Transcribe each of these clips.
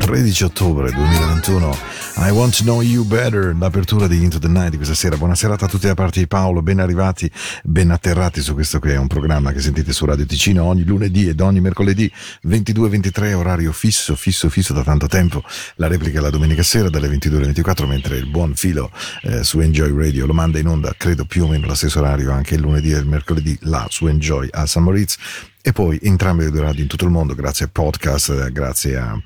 13 ottobre 2021 I Want to Know You Better l'apertura di Into the Night di questa sera. Buona serata a tutti da parte di Paolo ben arrivati ben atterrati su questo che è un programma che sentite su Radio Ticino ogni lunedì ed ogni mercoledì 22-23 orario fisso fisso fisso da tanto tempo. La replica la domenica sera dalle 22 alle 24 mentre il buon filo eh, su Enjoy Radio lo manda in onda credo più o meno allo stesso orario anche il lunedì e il mercoledì là su Enjoy a San Moritz e poi entrambe le radio in tutto il mondo grazie a podcast, eh, grazie a,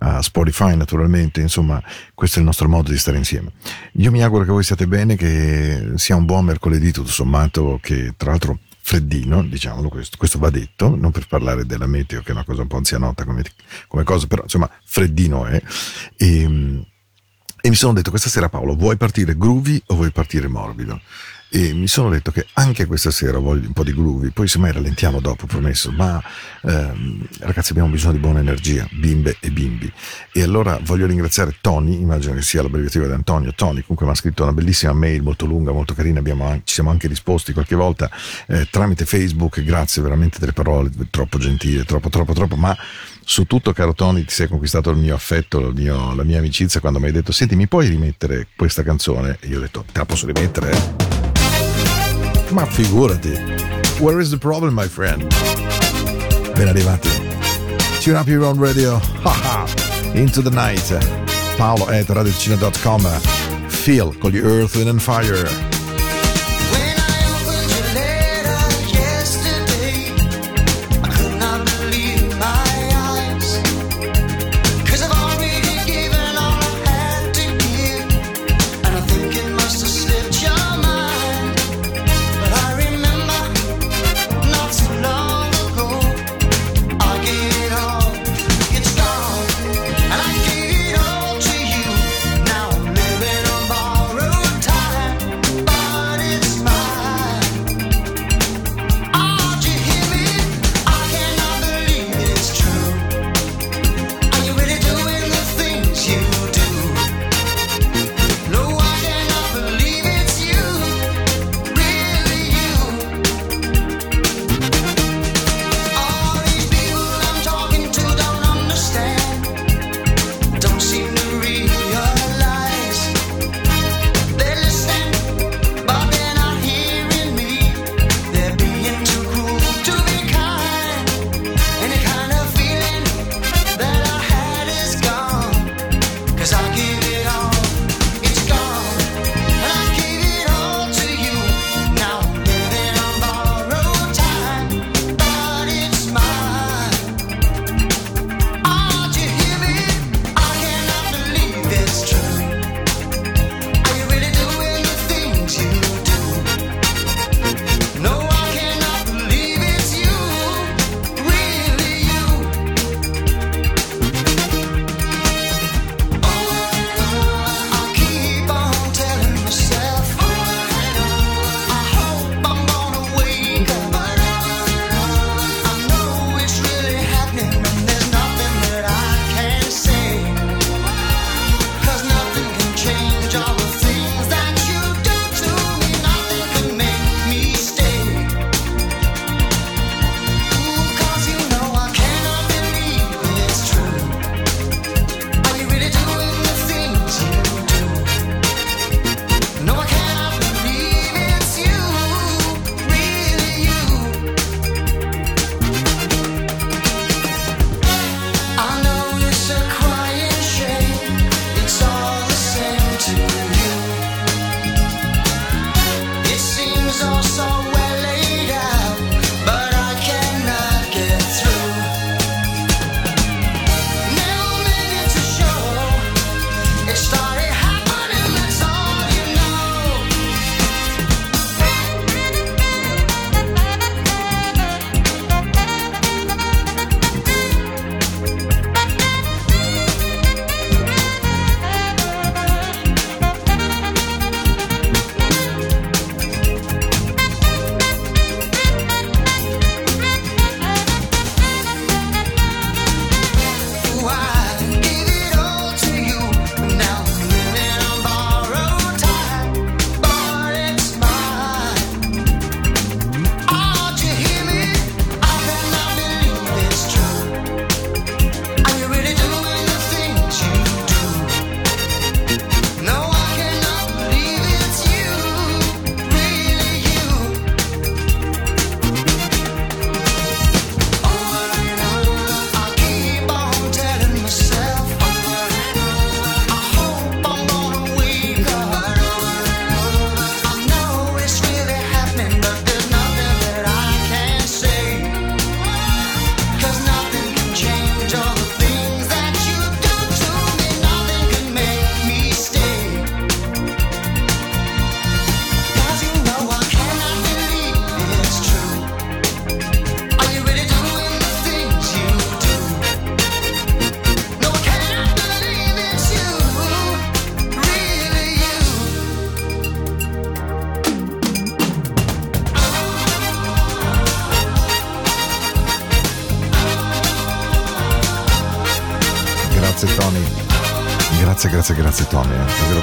a, Spotify naturalmente, insomma questo è il nostro modo di stare insieme. Io mi auguro che voi stiate bene, che sia un buon mercoledì tutto sommato, che tra l'altro freddino, diciamolo questo, questo va detto, non per parlare della meteo che è una cosa un po' anzianotta come, come cosa, però insomma freddino è. E, e mi sono detto questa sera Paolo, vuoi partire groovy o vuoi partire morbido? E mi sono detto che anche questa sera voglio un po' di groovy, poi semmai rallentiamo dopo, promesso, ma ehm, ragazzi abbiamo bisogno di buona energia, bimbe e bimbi. E allora voglio ringraziare Tony, immagino che sia l'abbreviativa di Antonio, Tony comunque mi ha scritto una bellissima mail molto lunga, molto carina, abbiamo, ci siamo anche risposti qualche volta eh, tramite Facebook, grazie veramente delle parole, troppo gentile, troppo troppo troppo, ma su tutto, caro Tony, ti sei conquistato il mio affetto, il mio, la mia amicizia quando mi hai detto: Senti, mi puoi rimettere questa canzone? E io ho detto: Te la posso rimettere? Ma figurati. Where is the problem, my friend? Ben arrivati. Tune up your own radio. Into the night. Paolo at radiocina.com. Feel con gli Earth, Wind and Fire.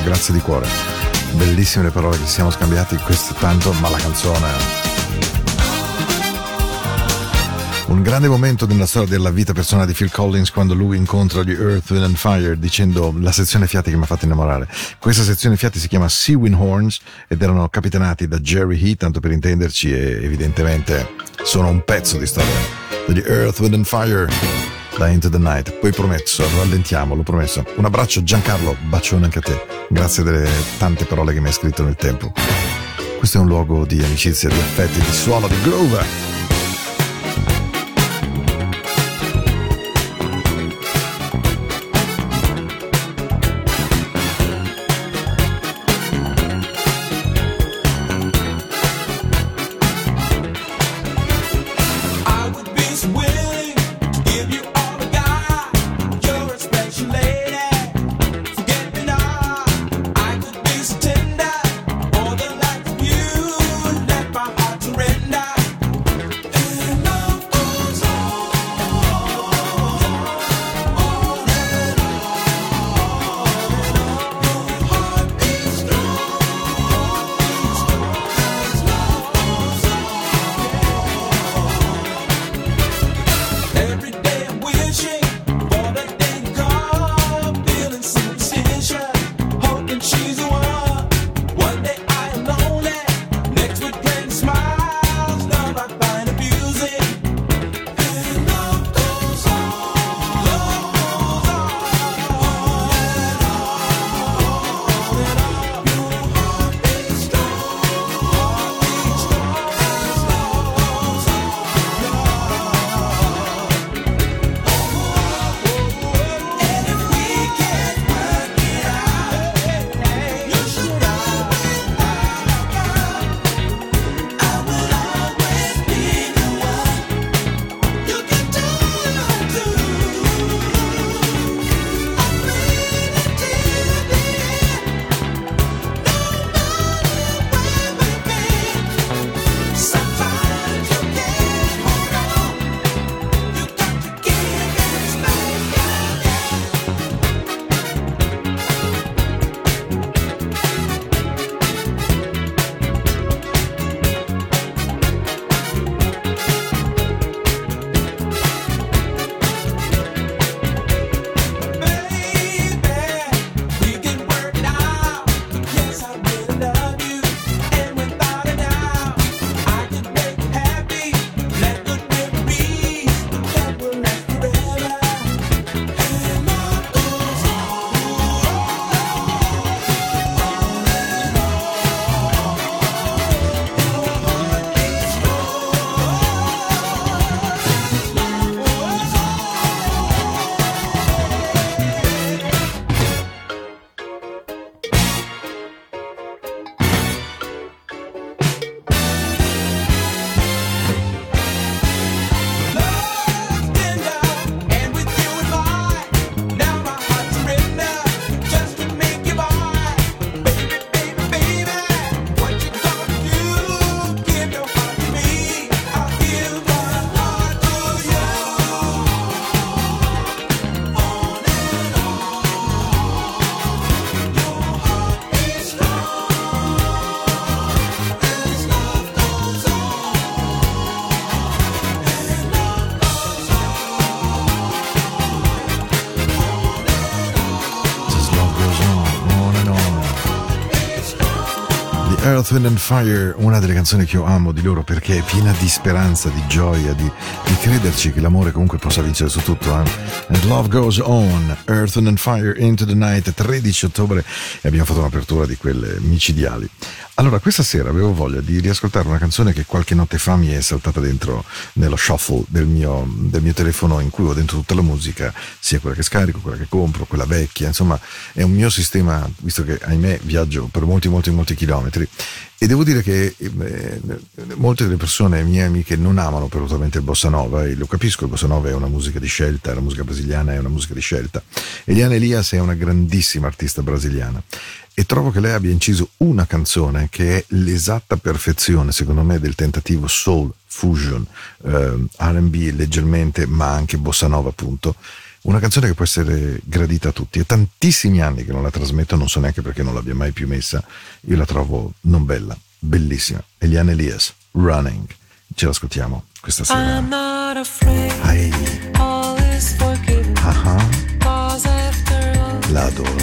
Grazie di cuore. Bellissime le parole che ci siamo scambiati, questo tanto, ma la canzone. Un grande momento nella storia della vita personale di Phil Collins quando lui incontra gli Earth, Wind and Fire dicendo la sezione fiati che mi ha fatto innamorare. Questa sezione fiati si chiama Sea Wind Horns ed erano capitanati da Jerry Heat, tanto per intenderci, e evidentemente sono un pezzo di storia degli Earth, Wind and Fire. Da Into the Night. Poi promesso, rallentiamo, l'ho promesso. Un abbraccio Giancarlo, bacione anche a te. Grazie delle tante parole che mi hai scritto nel tempo. Questo è un luogo di amicizia, di affetti, di suono, di groove. Earth, Wind and Fire, una delle canzoni che io amo di loro perché è piena di speranza, di gioia, di, di crederci che l'amore comunque possa vincere su tutto. Eh? And Love Goes On, Earth, Wind and Fire, Into the Night, 13 ottobre e abbiamo fatto un'apertura di quelle micidiali. Allora, questa sera avevo voglia di riascoltare una canzone che qualche notte fa mi è saltata dentro nello shuffle del mio, del mio, telefono in cui ho dentro tutta la musica, sia quella che scarico, quella che compro, quella vecchia, insomma è un mio sistema, visto che ahimè viaggio per molti molti molti chilometri e devo dire che eh, molte delle persone, mie amiche, non amano assolutamente il bossa nova e lo capisco, il bossa nova è una musica di scelta, la musica brasiliana è una musica di scelta. Eliane Elias è una grandissima artista brasiliana e trovo che lei abbia inciso una canzone che è l'esatta perfezione, secondo me, del tentativo soul, fusion, eh, RB leggermente, ma anche bossa nova, appunto. Una canzone che può essere gradita a tutti. È tantissimi anni che non la trasmetto, non so neanche perché non l'abbia mai più messa. Io la trovo non bella, bellissima. Eliane Elias, Running. Ce l'ascoltiamo questa sera. I'm not afraid. All is forgiven. Uh-huh. La adoro.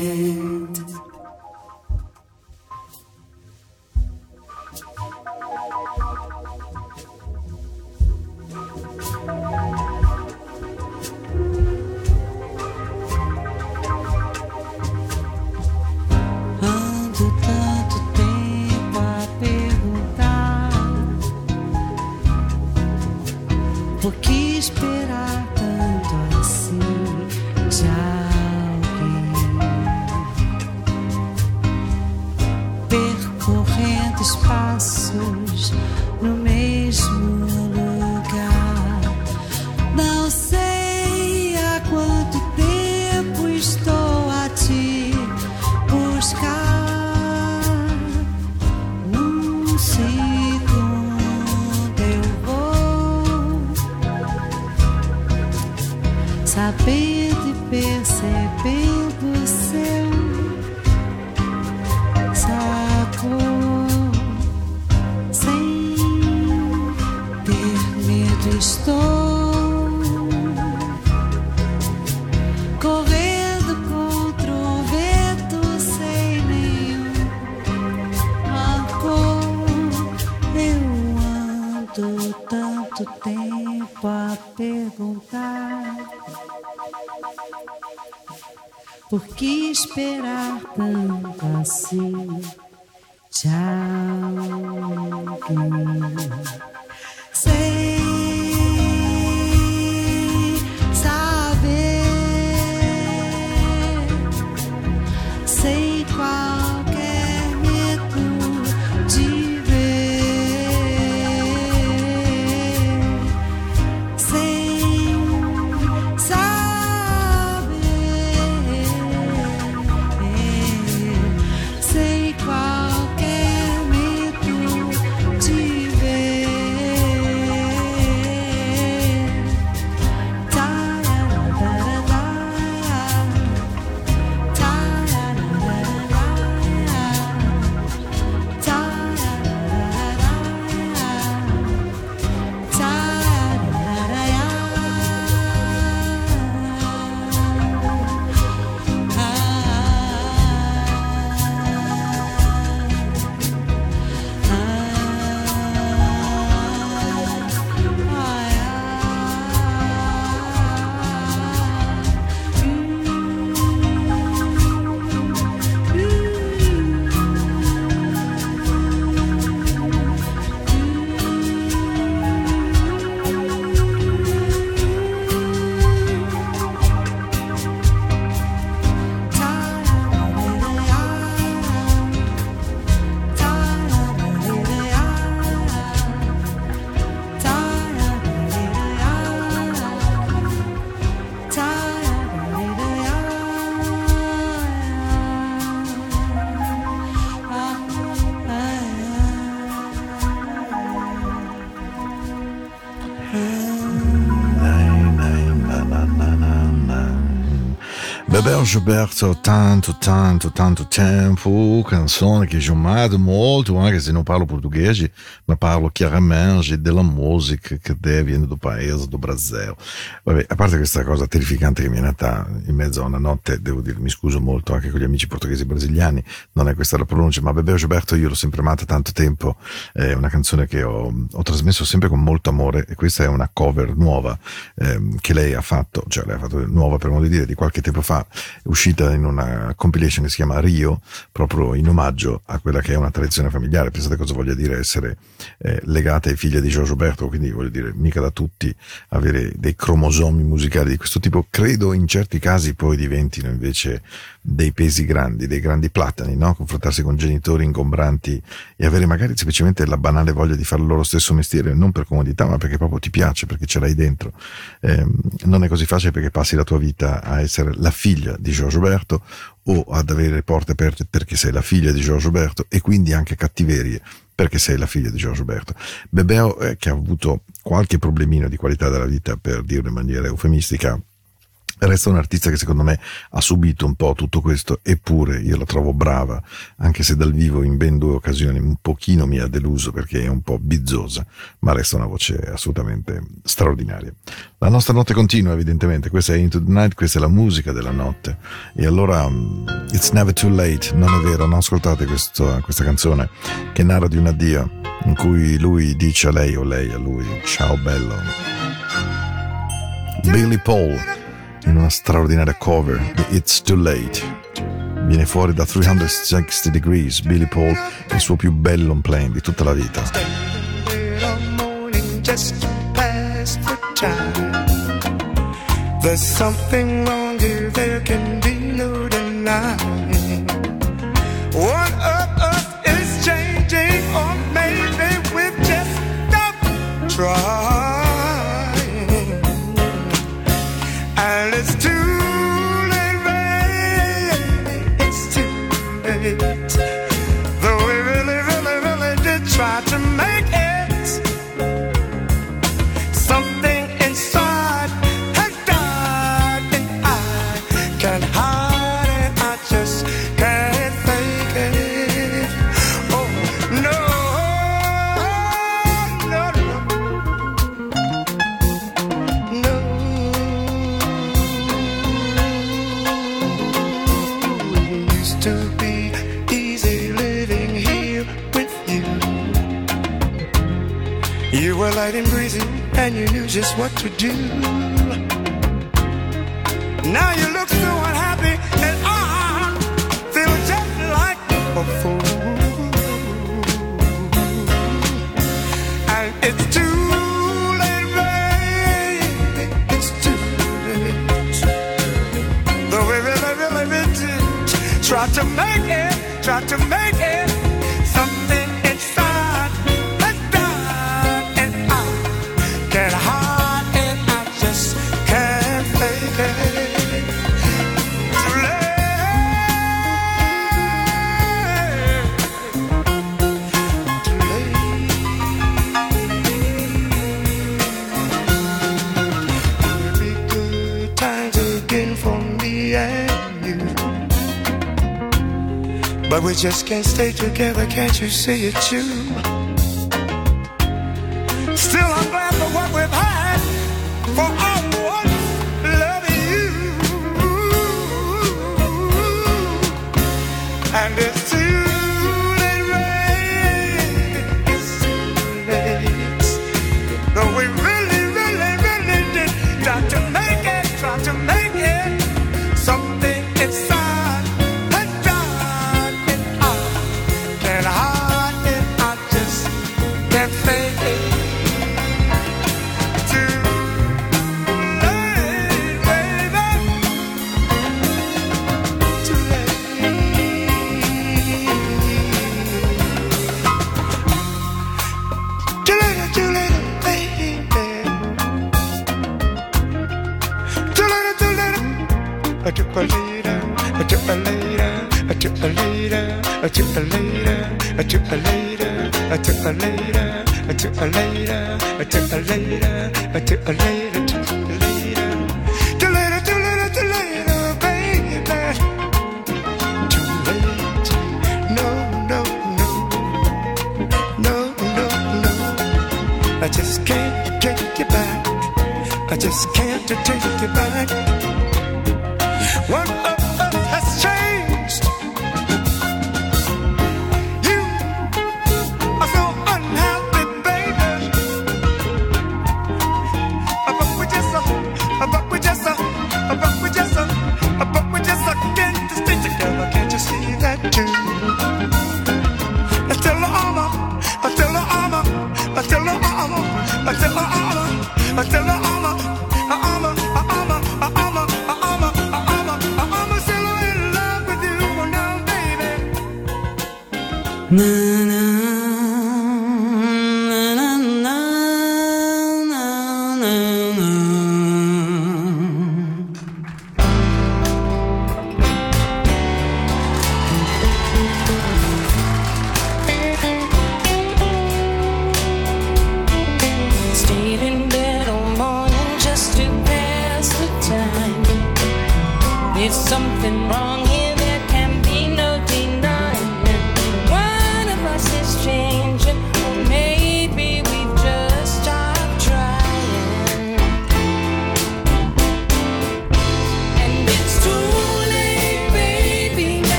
Quanto tempo a perguntar? Por que esperar tanto assim? Tchau. Sei Bebel Gilberto, tanto, tanto, tanto tempo, canzone che ho amato molto, anche se non parlo portoghese, ma parlo chiaramente della musica che viene dal paese, do Brasil. Vabbè, a parte questa cosa terrificante che mi è nata in mezzo a una notte, devo dire, mi scuso molto anche con gli amici portoghesi e brasiliani, non è questa la pronuncia, ma Bebel Gilberto io l'ho sempre amata tanto tempo, è una canzone che ho, ho trasmesso sempre con molto amore e questa è una cover nuova ehm, che lei ha fatto, cioè lei ha fatto nuova per modo di dire, di qualche tempo fa, uscita in una compilation che si chiama Rio, proprio in omaggio a quella che è una tradizione familiare. Pensate cosa voglia dire essere eh, legata ai figli di Giorgio Berto, quindi voglio dire, mica da tutti avere dei cromosomi musicali di questo tipo. Credo in certi casi poi diventino invece dei pesi grandi, dei grandi platani, no? confrontarsi con genitori ingombranti e avere magari semplicemente la banale voglia di fare il loro stesso mestiere, non per comodità, ma perché proprio ti piace, perché ce l'hai dentro. Eh, non è così facile perché passi la tua vita a essere la figlia di Giorgio Berto o ad avere le porte aperte perché sei la figlia di Giorgio Berto e quindi anche cattiverie perché sei la figlia di Giorgio Berto. Bebeo, eh, che ha avuto qualche problemino di qualità della vita, per dirlo in maniera eufemistica, Resta un artista che secondo me ha subito un po' tutto questo, eppure io la trovo brava, anche se dal vivo in ben due occasioni un pochino mi ha deluso perché è un po' bizzosa, ma resta una voce assolutamente straordinaria. La nostra notte continua evidentemente, questa è Into the Night, questa è la musica della notte e allora um, It's Never Too Late, non è vero, non ascoltate questo, questa canzone che narra di un addio in cui lui dice a lei o lei a lui ciao bello. Billy Paul in una straordinaria cover di It's Too Late. Viene fuori da 360 Degrees Billy Paul, il suo più bello on plane di tutta la vita. There's something wrong here, there can be no denying. One of us is changing, or maybe we've just stopped trying. Light and breezy, and you knew just what to do. Now you look so unhappy, and I feel just like a fool. And it's too late, baby, it's too late. Though we really, really try to make it, try to make it. We just can't stay together, can't you see it too?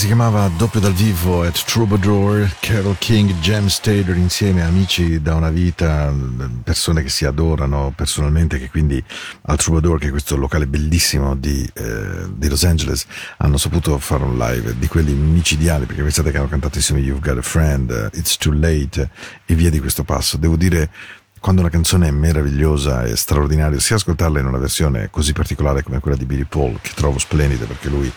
Si chiamava Doppio dal vivo at Troubadour, Carol King, James Taylor insieme amici da una vita, persone che si adorano personalmente, che quindi al Troubadour, che è questo locale bellissimo di, eh, di Los Angeles, hanno saputo fare un live di quelli micidiali, perché pensate che hanno cantato insieme You've Got a Friend, It's Too Late e via di questo passo. Devo dire quando una canzone è meravigliosa e straordinaria, sia ascoltarla in una versione così particolare come quella di Billy Paul, che trovo splendida perché lui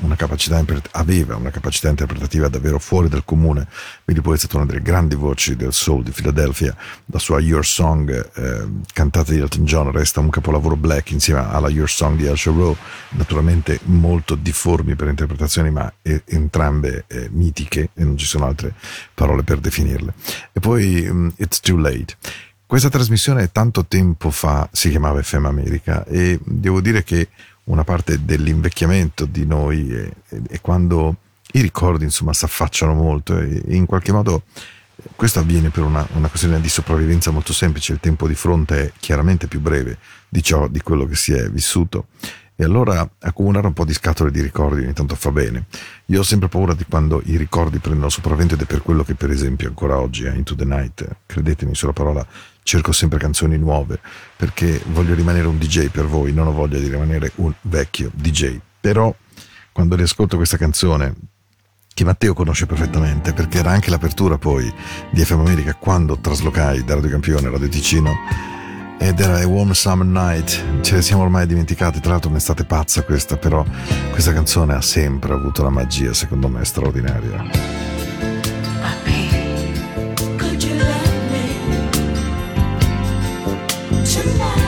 una capacità, aveva una capacità interpretativa davvero fuori dal comune. Billy Paul è stata una delle grandi voci del soul di Philadelphia. La sua Your Song, eh, cantata di Elton John, resta un capolavoro black insieme alla Your Song di Usher Rowe, naturalmente molto difformi per interpretazioni, ma eh, entrambe eh, mitiche e non ci sono altre parole per definirle. E poi um, It's Too Late. Questa trasmissione tanto tempo fa si chiamava FM America e devo dire che una parte dell'invecchiamento di noi e, e quando i ricordi insomma si affacciano molto e, e, in qualche modo questo avviene per una, una, questione di sopravvivenza molto semplice, il tempo di fronte è chiaramente più breve di ciò di quello che si è vissuto. E allora accumulare un po' di scatole di ricordi ogni tanto fa bene. Io ho sempre paura di quando i ricordi prendono sopravvento ed è per quello che per esempio ancora oggi a Into the Night, credetemi sulla parola, cerco sempre canzoni nuove perché voglio rimanere un DJ per voi, non ho voglia di rimanere un vecchio DJ. Però quando riascolto questa canzone, che Matteo conosce perfettamente perché era anche l'apertura poi di FM America quando traslocai da Radio Campione a Radio Ticino ed era A Warm Summer Night, ce ne siamo ormai dimenticati, tra l'altro un'estate pazza questa, però questa canzone ha sempre avuto una magia secondo me straordinaria. your.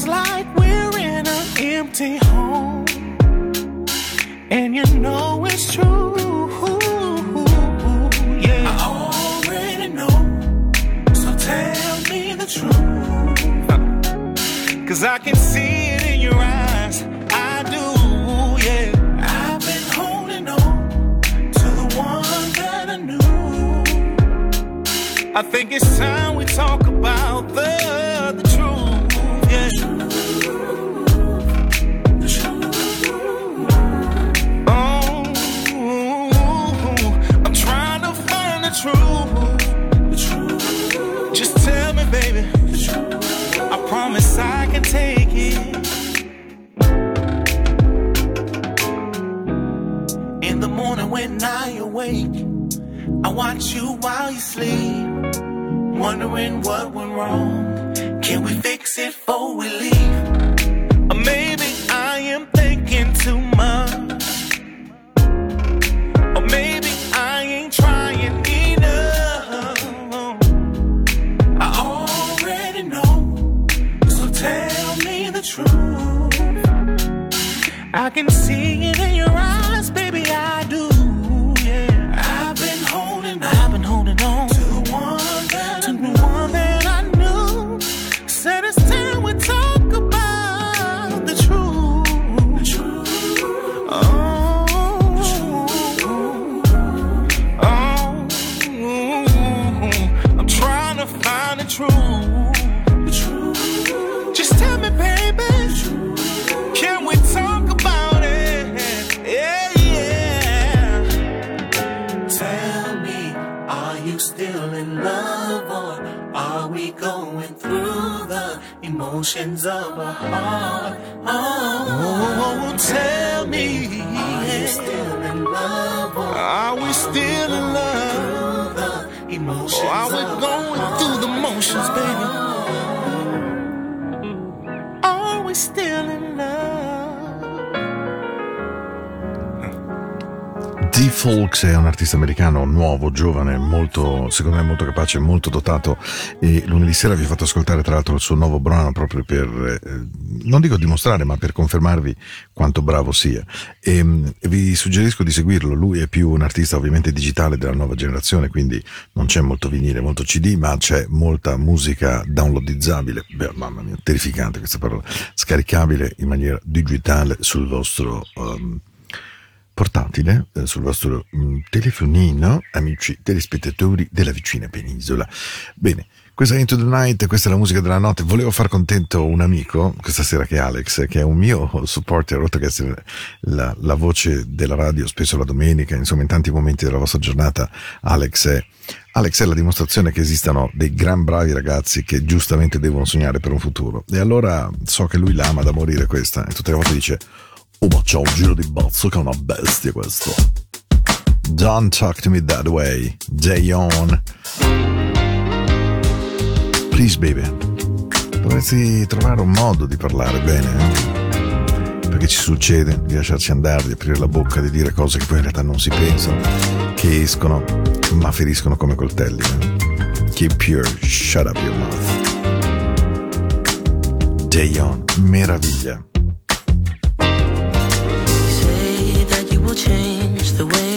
Feels like we're in an empty home, and you know it's true. I already know. So tell me the truth. Cause I can see it in your eyes. I do, yeah. I've been holding on to the one that I knew. I think it's time we talk about the watch you while you sleep. Wondering what went wrong. Can we fix it before we leave? Still in love or are we going through the emotions of a heart? Oh, tell me, are you still in love or are we still in love? The emotions or are we going through the motions, baby? Are we still D-Folks è un artista americano nuovo, giovane, molto, secondo me molto capace, molto dotato e lunedì sera vi ho fatto ascoltare tra l'altro il suo nuovo brano proprio per, eh, non dico dimostrare, ma per confermarvi quanto bravo sia. E, mh, vi suggerisco di seguirlo, lui è più un artista ovviamente digitale della nuova generazione, quindi non c'è molto vinile, molto CD, ma c'è molta musica downloadizzabile, beh, mamma mia, terrificante questa parola, scaricabile in maniera digitale sul vostro... um, portatile eh, sul vostro mm, telefonino, amici telespettatori della vicina penisola. Bene, questa è Into the Night, questa è la musica della notte. Volevo far contento un amico questa sera che è Alex, che è un mio supporter, oltre che essere la, la voce della radio, spesso la domenica, insomma in tanti momenti della vostra giornata, Alex è Alex è la dimostrazione che esistano dei gran bravi ragazzi che giustamente devono sognare per un futuro. E allora so che lui l'ama da morire questa, e tutte le volte dice Oh, ma c'ha un giro di bazzo che è una bestia questo. Don't talk to me that way, Jayon. Please, baby. Dovresti trovare un modo di parlare bene, eh? Perché ci succede di lasciarci andare, di aprire la bocca, di dire cose che poi in realtà non si pensano, che escono, ma feriscono come coltelli. Eh? Keep your shut up your mouth. Jayon, meraviglia. Will change the way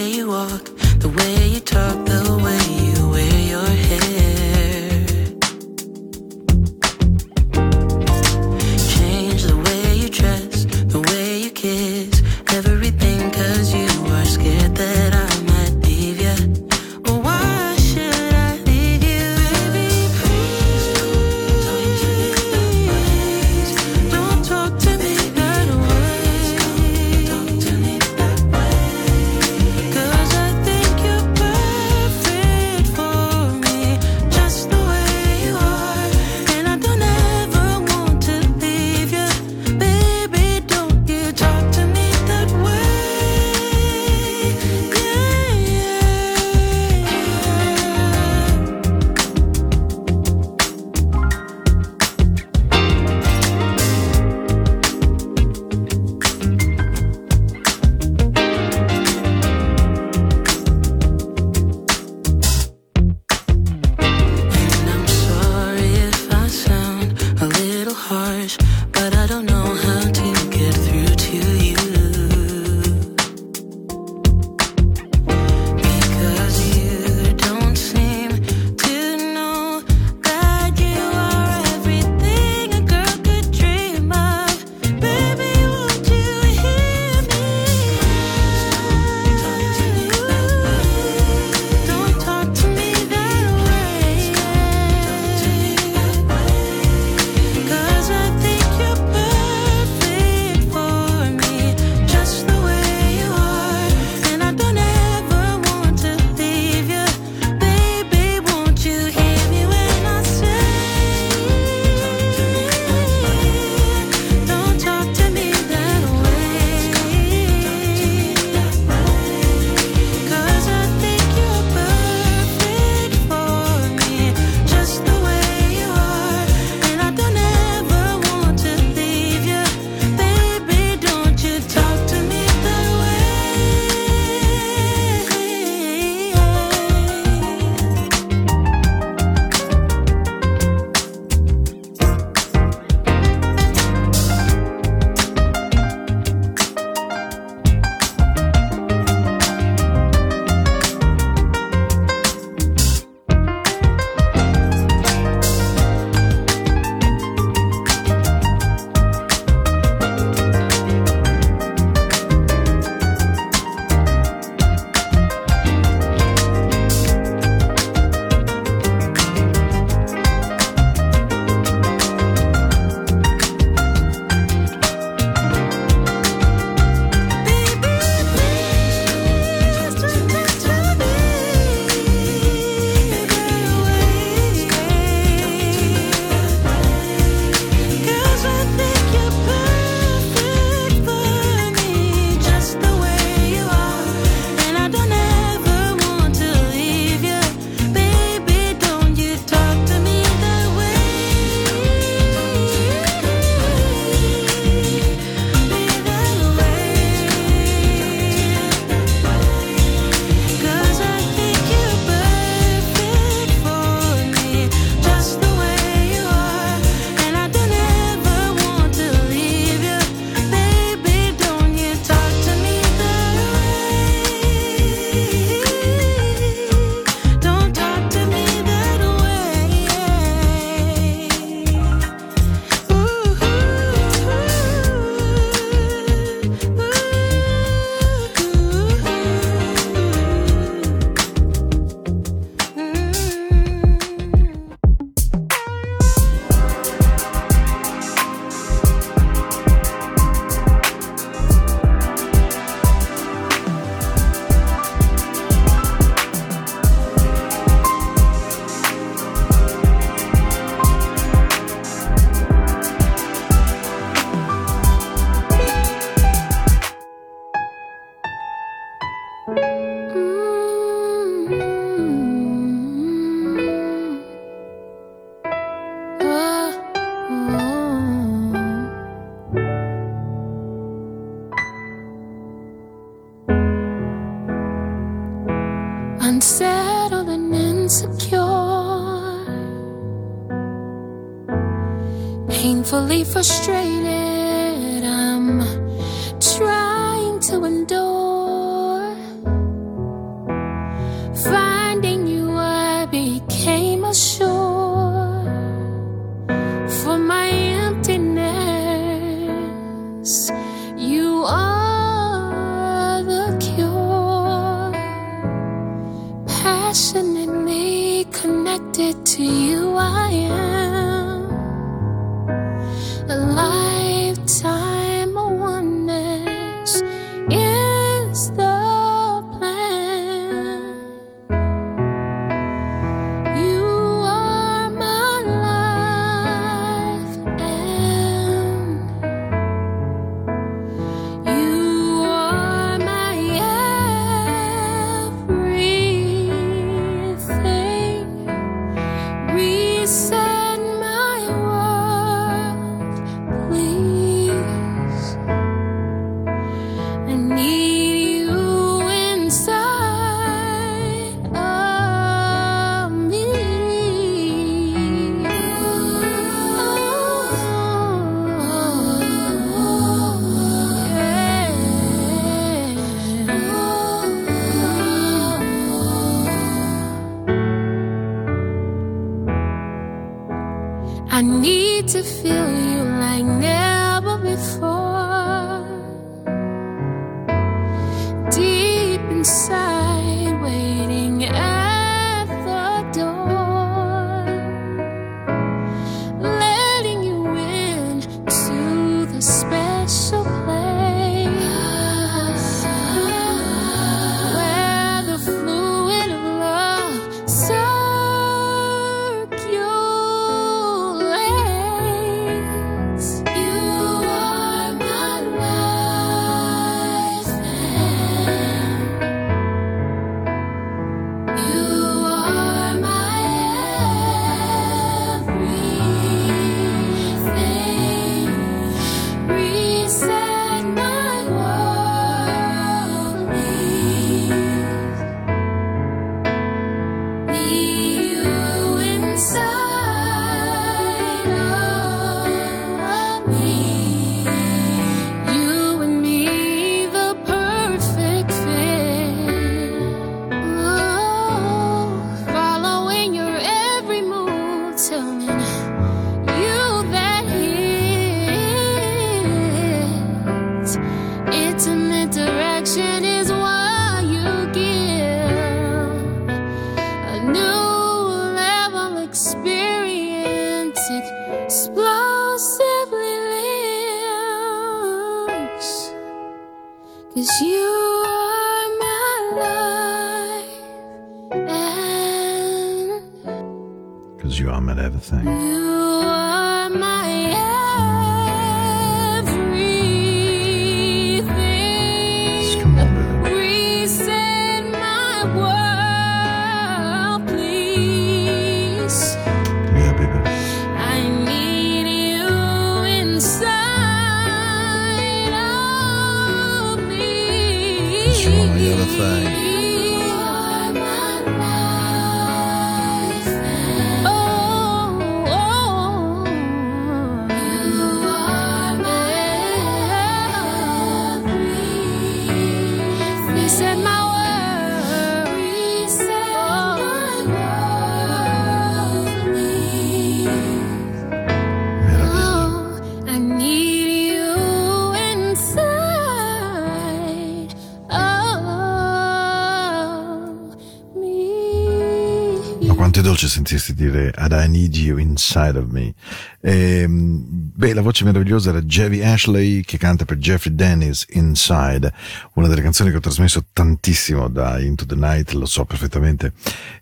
sentirsi dire And I need you inside of me. Ehm, beh, la voce meravigliosa era Javi Ashley che canta per Jeffrey Dennis Inside, una delle canzoni che ho trasmesso tantissimo da Into the Night, lo so perfettamente.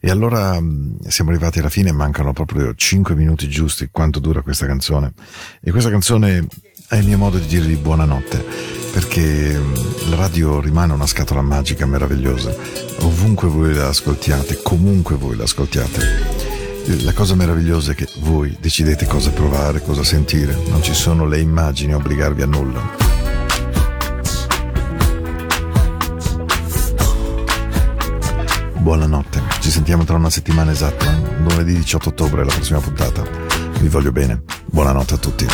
E allora mh, siamo arrivati alla fine, mancano proprio 5 minuti giusti quanto dura questa canzone. E questa canzone è il mio modo di dirvi buonanotte, perché mh, la radio rimane una scatola magica meravigliosa. Ovunque voi la ascoltiate, comunque voi la ascoltiate. La cosa meravigliosa è che voi decidete cosa provare, cosa sentire, non ci sono le immagini a obbligarvi a nulla. Buonanotte. Ci sentiamo tra una settimana esatta, lunedì 18 ottobre, la prossima puntata. Vi voglio bene. Buonanotte a tutti.